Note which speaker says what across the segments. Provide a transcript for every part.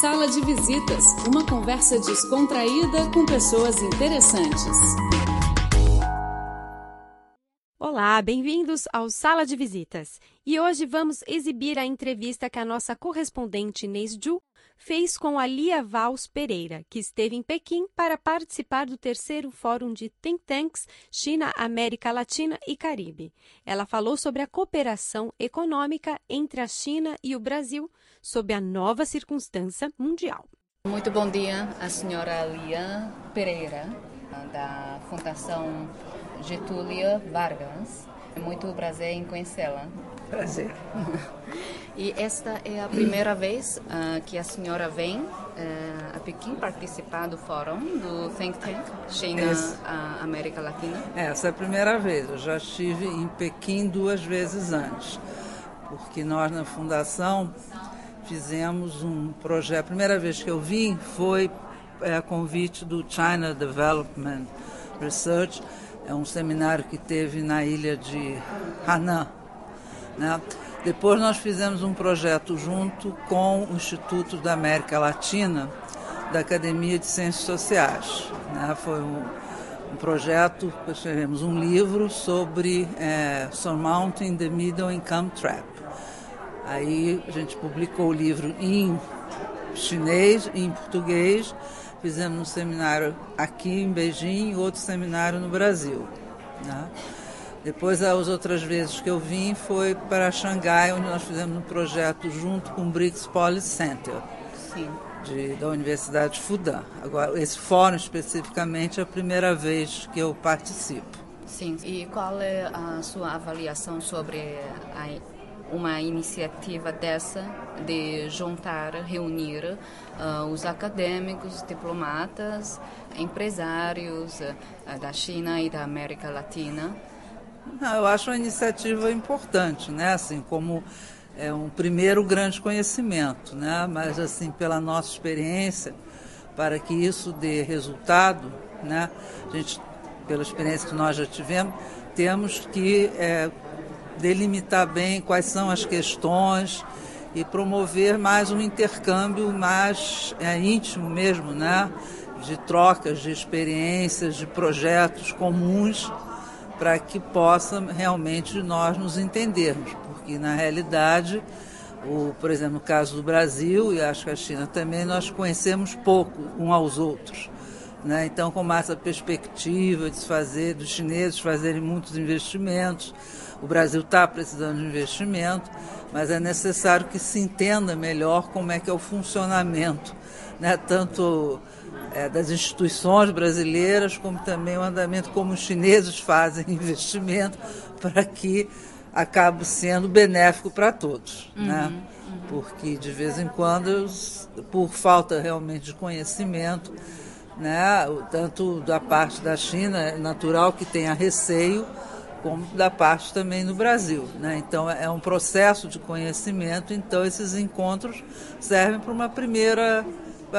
Speaker 1: Sala de Visitas, uma conversa descontraída com pessoas interessantes.
Speaker 2: Olá, bem-vindos ao Sala de Visitas. E hoje vamos exibir a entrevista que a nossa correspondente Inês Ju fez com a Lia Vals Pereira, que esteve em Pequim para participar do terceiro Fórum de Think Tanks China, América Latina e Caribe. Ela falou sobre a cooperação econômica entre a China e o Brasil sob a nova circunstância mundial.
Speaker 3: Muito bom dia, a senhora Lia Pereira, da Fundação Getúlia Vargas. É muito prazer em conhecê-la.
Speaker 4: Prazer.
Speaker 3: e esta é a primeira vez uh, que a senhora vem uh, a Pequim participar do fórum do Think Tank China Esse... América Latina?
Speaker 4: Essa é a primeira vez. Eu já estive em Pequim duas vezes antes, porque nós na fundação fizemos um projeto. A primeira vez que eu vim foi é, a convite do China Development Research é um seminário que teve na ilha de Hanan. Né? Depois nós fizemos um projeto junto com o Instituto da América Latina, da Academia de Ciências Sociais. Né? Foi um, um projeto, escrevemos um livro sobre é, Surmounting the Middle Income Trap. Aí a gente publicou o livro em chinês, em português, Fizemos um seminário aqui em Beijing e outro seminário no Brasil. Né? Depois, as outras vezes que eu vim foi para Xangai, onde nós fizemos um projeto junto com o BRICS Policy Center, de, da Universidade de Fudan. Agora, esse fórum especificamente é a primeira vez que eu participo.
Speaker 3: Sim, e qual é a sua avaliação sobre a uma iniciativa dessa de juntar, reunir uh, os acadêmicos, diplomatas, empresários uh, da China e da América Latina.
Speaker 4: Eu acho uma iniciativa importante, né? Assim como é um primeiro grande conhecimento, né? Mas assim pela nossa experiência, para que isso dê resultado, né? A gente, pela experiência que nós já tivemos, temos que é, delimitar bem quais são as questões e promover mais um intercâmbio mais é, íntimo mesmo, né? De trocas de experiências, de projetos comuns, para que possa realmente nós nos entendermos, porque na realidade, o, por exemplo, no caso do Brasil e acho que a China também, nós conhecemos pouco um aos outros. Né? Então, com essa perspectiva de fazer, dos chineses fazerem muitos investimentos, o Brasil está precisando de investimento, mas é necessário que se entenda melhor como é que é o funcionamento, né? tanto é, das instituições brasileiras, como também o andamento como os chineses fazem investimento para que acabe sendo benéfico para todos. Uhum, né? Uhum. Porque de vez em quando, por falta realmente de conhecimento, né, tanto da parte da China, é natural que tenha receio como da parte também no Brasil. Né? Então é um processo de conhecimento, então esses encontros servem para uma primeira,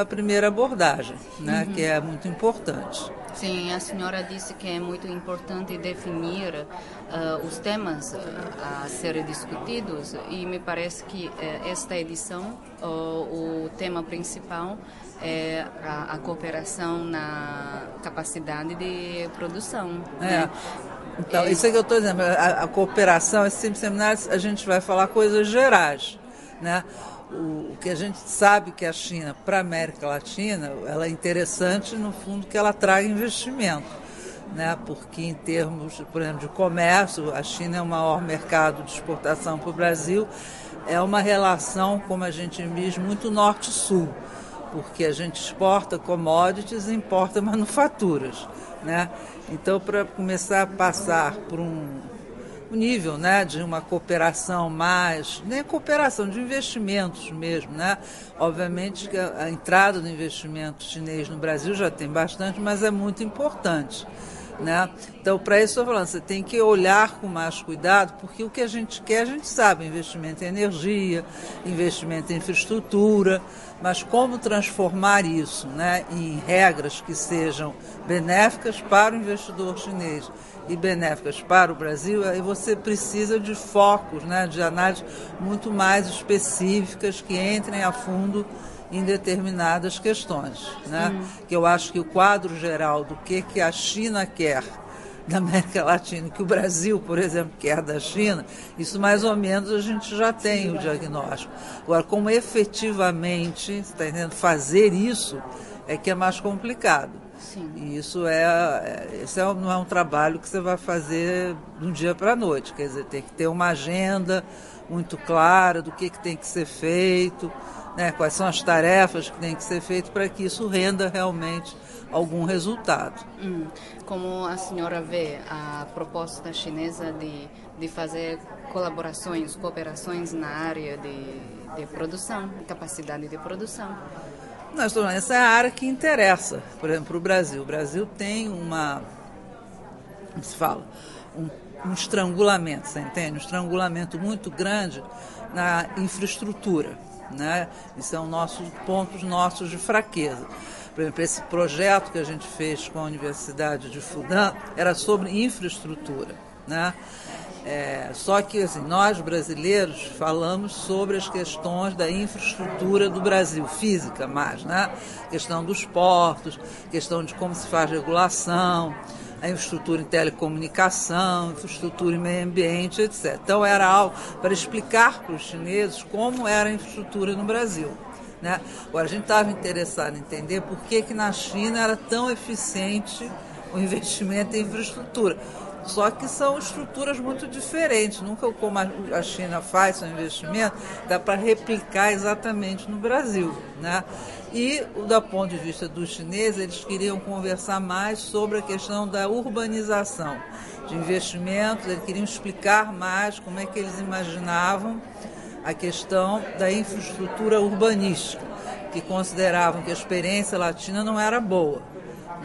Speaker 4: a primeira abordagem, né? Uhum. que é muito importante.
Speaker 3: Sim, a senhora disse que é muito importante definir uh, os temas uh, a serem discutidos e me parece que uh, esta edição, o tema principal é a, a, cooperação na capacidade de produção.
Speaker 4: É. Né? Então, é. isso é que eu estou dizendo, a, a cooperação, esse tipo seminário, a gente vai falar coisas gerais, né? O, que a gente sabe que a China, para a América Latina, ela é interessante, no fundo, que ela traga investimento. Né? Porque em termos, por exemplo, de comércio, a China é o maior mercado de exportação para o Brasil, é uma relação, como a gente diz, muito norte-sul, porque a gente exporta commodities e importa manufaturas. Né? Então, para começar a passar por um nível né, de uma cooperação mais, nem cooperação, de investimentos mesmo. Né? Obviamente que a entrada do investimento chinês no Brasil já tem bastante, mas é muito importante. Né? Então, para isso, estou falando, você tem que olhar com mais cuidado, porque o que a gente quer, a gente sabe: investimento em energia, investimento em infraestrutura, mas como transformar isso né, em regras que sejam benéficas para o investidor chinês e benéficas para o Brasil, aí você precisa de focos, né, de análises muito mais específicas que entrem a fundo em determinadas questões. Né? Que eu acho que o quadro geral do que, que a China quer da América Latina, que o Brasil, por exemplo, quer da China, isso mais ou menos a gente já tem o diagnóstico. Agora, como efetivamente, está entendendo, fazer isso é que é mais complicado. Sim. E isso é, isso é, não é um trabalho que você vai fazer de um dia para a noite. Quer dizer, tem que ter uma agenda muito clara do que, que tem que ser feito né, quais são as tarefas que têm que ser feitas para que isso renda realmente algum resultado.
Speaker 3: Hum. Como a senhora vê a proposta chinesa de, de fazer colaborações, cooperações na área de, de produção, capacidade de produção?
Speaker 4: Nós estamos, essa é a área que interessa, por exemplo, para o Brasil. O Brasil tem uma, como se fala, um, um estrangulamento, você entende? Um estrangulamento muito grande na infraestrutura. Né? E são nossos pontos nossos de fraqueza. Por exemplo, esse projeto que a gente fez com a Universidade de Fudan era sobre infraestrutura. Né? É, só que assim, nós brasileiros falamos sobre as questões da infraestrutura do Brasil, física mais, né? Questão dos portos, questão de como se faz regulação, a infraestrutura em telecomunicação, infraestrutura em meio ambiente, etc. Então era algo para explicar para os chineses como era a infraestrutura no Brasil. Né? Agora a gente estava interessado em entender por que, que na China era tão eficiente o investimento em infraestrutura. Só que são estruturas muito diferentes. Nunca como a China faz seu investimento, dá para replicar exatamente no Brasil. Né? E, do ponto de vista dos chineses, eles queriam conversar mais sobre a questão da urbanização, de investimentos, eles queriam explicar mais como é que eles imaginavam a questão da infraestrutura urbanística, que consideravam que a experiência latina não era boa.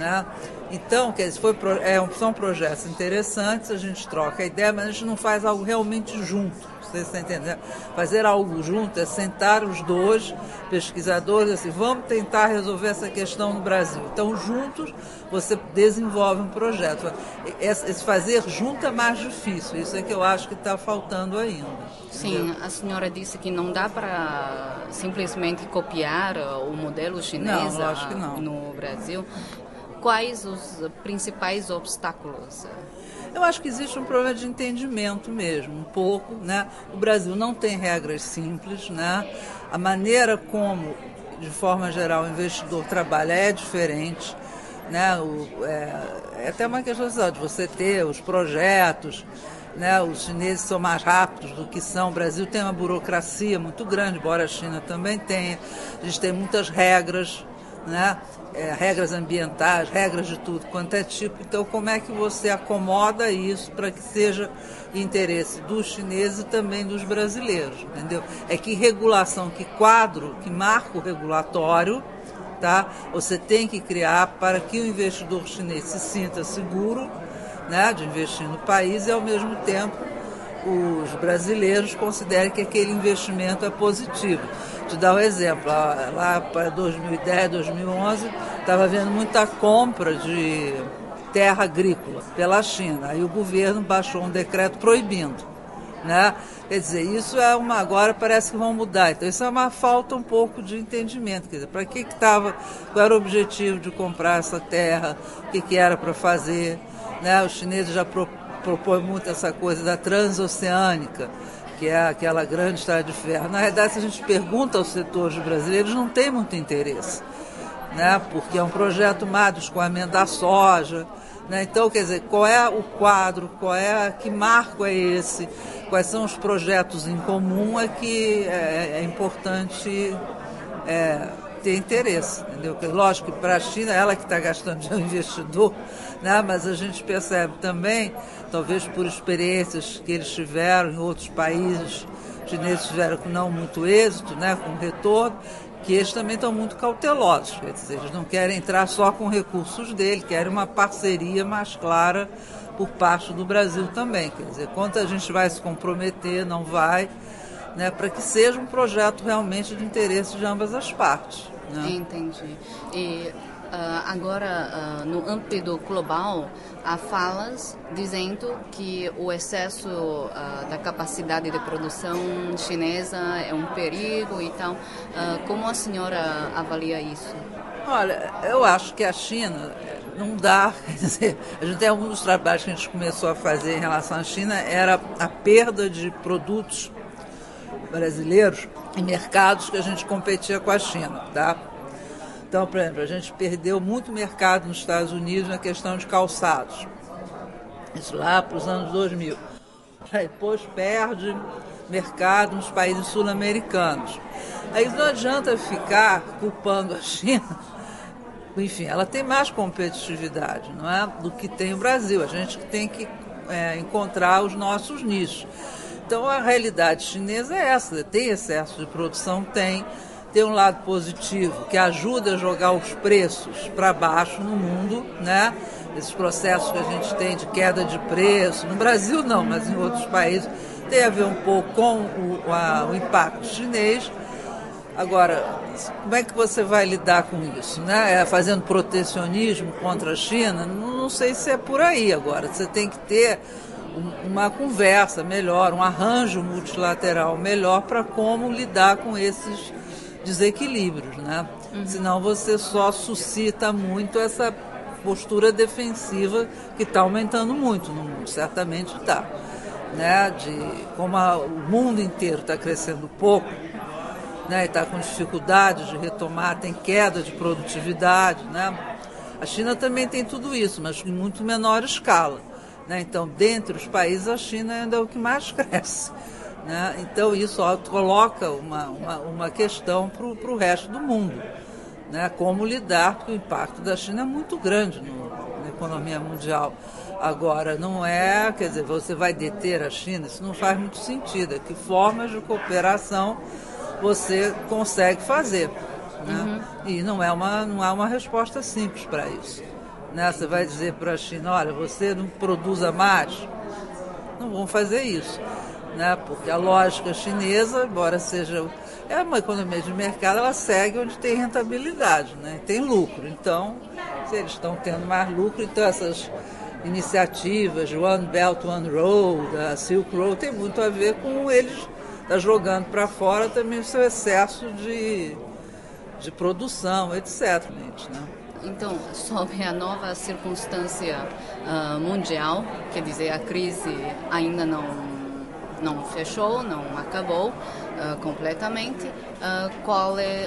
Speaker 4: Né? Então, quer dizer, foi, é, são projetos interessantes, a gente troca a ideia, mas a gente não faz algo realmente junto. Você está entendendo? Fazer algo junto é sentar os dois pesquisadores assim, vamos tentar resolver essa questão no Brasil. Então, juntos, você desenvolve um projeto. Esse fazer junto é mais difícil, isso é que eu acho que está faltando ainda.
Speaker 3: Sim, a senhora disse que não dá para simplesmente copiar o modelo chinês
Speaker 4: não,
Speaker 3: no Brasil quais os principais obstáculos?
Speaker 4: Eu acho que existe um problema de entendimento mesmo, um pouco, né? O Brasil não tem regras simples, né? A maneira como, de forma geral, o investidor trabalha é diferente, né? O, é, é até uma questão de você ter os projetos, né? Os chineses são mais rápidos do que são. O Brasil tem uma burocracia muito grande, embora a China também tenha. A gente tem muitas regras, né? É, regras ambientais, regras de tudo quanto é tipo. Então, como é que você acomoda isso para que seja interesse dos chineses e também dos brasileiros, entendeu? É que regulação, que quadro, que marco regulatório, tá? Você tem que criar para que o investidor chinês se sinta seguro, né, de investir no país e ao mesmo tempo os brasileiros considerem que aquele investimento é positivo. Te dar um exemplo, lá para 2010, 2011, estava havendo muita compra de terra agrícola pela China. Aí o governo baixou um decreto proibindo. Né? Quer dizer, isso é uma. Agora parece que vão mudar. Então, isso é uma falta um pouco de entendimento. Quer dizer, para que estava. Qual era o objetivo de comprar essa terra? O que, que era para fazer? Né? Os chineses já pro, propõem muito essa coisa da transoceânica que é aquela grande estrada de ferro. Na verdade, se a gente pergunta aos setores brasileiros, não tem muito interesse, né? porque é um projeto mais do escoamento da soja. Né? Então, quer dizer, qual é o quadro, qual é, que marco é esse, quais são os projetos em comum é que é, é importante é, ter interesse, entendeu? Lógico que para a China, ela que está gastando de investidor, né? mas a gente percebe também talvez por experiências que eles tiveram em outros países chineses tiveram com não muito êxito, né, com retorno, que eles também estão muito cautelosos. Quer dizer, eles não querem entrar só com recursos dele, querem uma parceria mais clara por parte do Brasil também. Quer dizer, quanto a gente vai se comprometer, não vai, né, para que seja um projeto realmente de interesse de ambas as partes. Né?
Speaker 3: Entendi. E Uh, agora, uh, no âmbito global, há falas dizendo que o excesso uh, da capacidade de produção chinesa é um perigo e tal. como a senhora avalia isso?
Speaker 4: Olha, eu acho que a China não dá, quer dizer, a gente tem alguns trabalhos que a gente começou a fazer em relação à China era a perda de produtos brasileiros em mercados que a gente competia com a China, tá? Então, por exemplo, a gente perdeu muito mercado nos Estados Unidos na questão de calçados. Isso lá para os anos 2000. Aí depois perde mercado nos países sul-americanos. Aí não adianta ficar culpando a China. Enfim, ela tem mais competitividade, não é, do que tem o Brasil. A gente tem que é, encontrar os nossos nichos. Então a realidade chinesa é essa: tem excesso de produção, tem tem um lado positivo que ajuda a jogar os preços para baixo no mundo, né? Esses processos que a gente tem de queda de preço, no Brasil não, mas em outros países, tem a ver um pouco com o, a, o impacto chinês. Agora, como é que você vai lidar com isso? Né? É fazendo protecionismo contra a China? Não, não sei se é por aí agora. Você tem que ter uma conversa melhor, um arranjo multilateral melhor para como lidar com esses desequilíbrios, né? Uhum. Senão você só suscita muito essa postura defensiva que está aumentando muito no mundo, certamente está. Né? De, como a, o mundo inteiro está crescendo pouco, né? está com dificuldades de retomar, tem queda de produtividade. Né? A China também tem tudo isso, mas em muito menor escala. Né? Então, dentre os países, a China ainda é o que mais cresce. Né? Então, isso coloca uma, uma, uma questão para o resto do mundo. Né? Como lidar, porque o impacto da China é muito grande no, na economia mundial. Agora, não é, quer dizer, você vai deter a China, isso não faz muito sentido. É que formas de cooperação você consegue fazer. Né? Uhum. E não é uma, não há uma resposta simples para isso. Né? Você vai dizer para a China, olha, você não produza mais. Não vão fazer isso né? porque a lógica chinesa, embora seja é uma economia de mercado, ela segue onde tem rentabilidade, né? tem lucro. Então, se eles estão tendo mais lucro, então essas iniciativas, One Belt, One Road, a Silk Road, tem muito a ver com eles tá jogando para fora também o seu excesso de, de produção, etc. Né?
Speaker 3: Então, sobre a nova circunstância uh, mundial, quer dizer, a crise ainda não não fechou, não acabou uh, completamente. Uh, qual é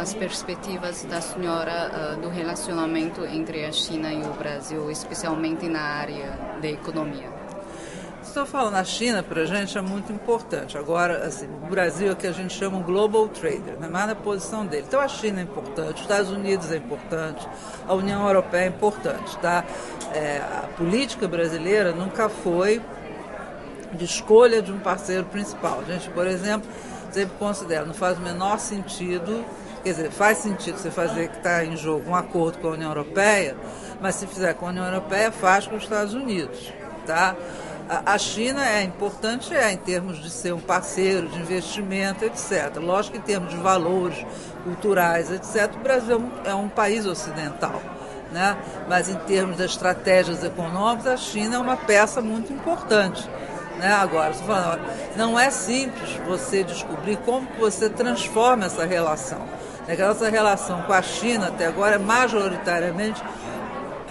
Speaker 3: as perspectivas da senhora do relacionamento entre a China e o Brasil, especialmente na área da economia?
Speaker 4: Estou falando, a China para a gente é muito importante. Agora, assim, o Brasil é que a gente chama um global trader, né? mais na posição dele. Então a China é importante, os Estados Unidos é importante, a União Europeia é importante. Tá? É, a política brasileira nunca foi de escolha de um parceiro principal. A gente, por exemplo, sempre considera, não faz o menor sentido, quer dizer, faz sentido você fazer que está em jogo um acordo com a União Europeia, mas se fizer com a União Europeia, faz com os Estados Unidos. Tá? A China é importante é, em termos de ser um parceiro de investimento, etc. Lógico em termos de valores culturais, etc., o Brasil é um país ocidental. Né? Mas em termos das estratégias econômicas, a China é uma peça muito importante. Né? Agora, falando, não é simples você descobrir como você transforma essa relação. Né? Nossa relação com a China até agora é majoritariamente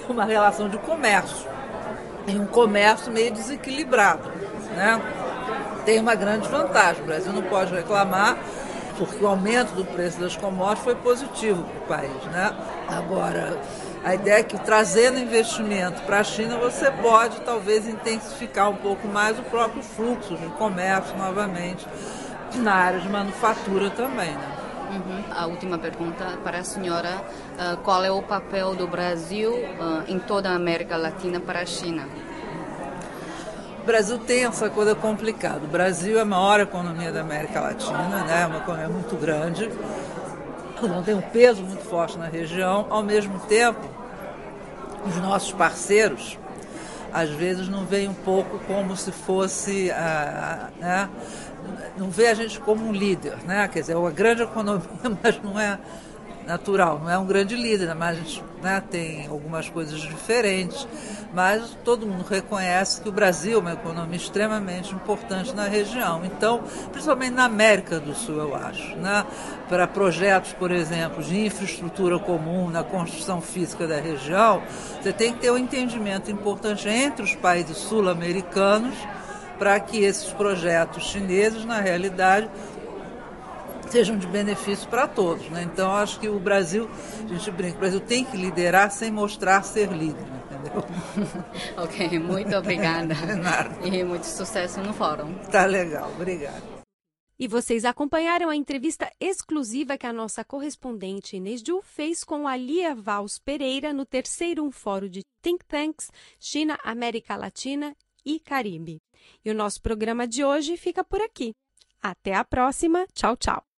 Speaker 4: uma relação de comércio. E um comércio meio desequilibrado. Né? Tem uma grande vantagem. O Brasil não pode reclamar porque o aumento do preço das commodities foi positivo para o país. Né? Agora, a ideia é que trazendo investimento para a China você pode talvez intensificar um pouco mais o próprio fluxo de comércio novamente na área de manufatura também. Né?
Speaker 3: Uhum. A última pergunta para a senhora: uh, qual é o papel do Brasil uh, em toda a América Latina para a China?
Speaker 4: O Brasil tem essa coisa complicada. O Brasil é a maior economia da América Latina, né? é uma economia muito grande, então tem um peso muito forte na região. Ao mesmo tempo, os nossos parceiros, às vezes, não veem um pouco como se fosse. Ah, né? Não vê a gente como um líder, né? Quer dizer, é uma grande economia, mas não é natural, não é um grande líder, mas a gente né, tem algumas coisas diferentes, mas todo mundo reconhece que o Brasil é uma economia extremamente importante na região. Então, principalmente na América do Sul, eu acho, né, para projetos, por exemplo, de infraestrutura comum na construção física da região, você tem que ter um entendimento importante entre os países sul-americanos para que esses projetos chineses, na realidade, sejam de benefício para todos. Né? Então, acho que o Brasil, a gente brinca, o Brasil tem que liderar sem mostrar ser líder, entendeu?
Speaker 3: ok, muito obrigada. e muito sucesso no fórum.
Speaker 4: Tá legal, obrigada.
Speaker 2: E vocês acompanharam a entrevista exclusiva que a nossa correspondente Inês Ju fez com a Lia Vals Pereira no terceiro Fórum de Think Tanks China, América Latina e Caribe. E o nosso programa de hoje fica por aqui. Até a próxima. Tchau, tchau.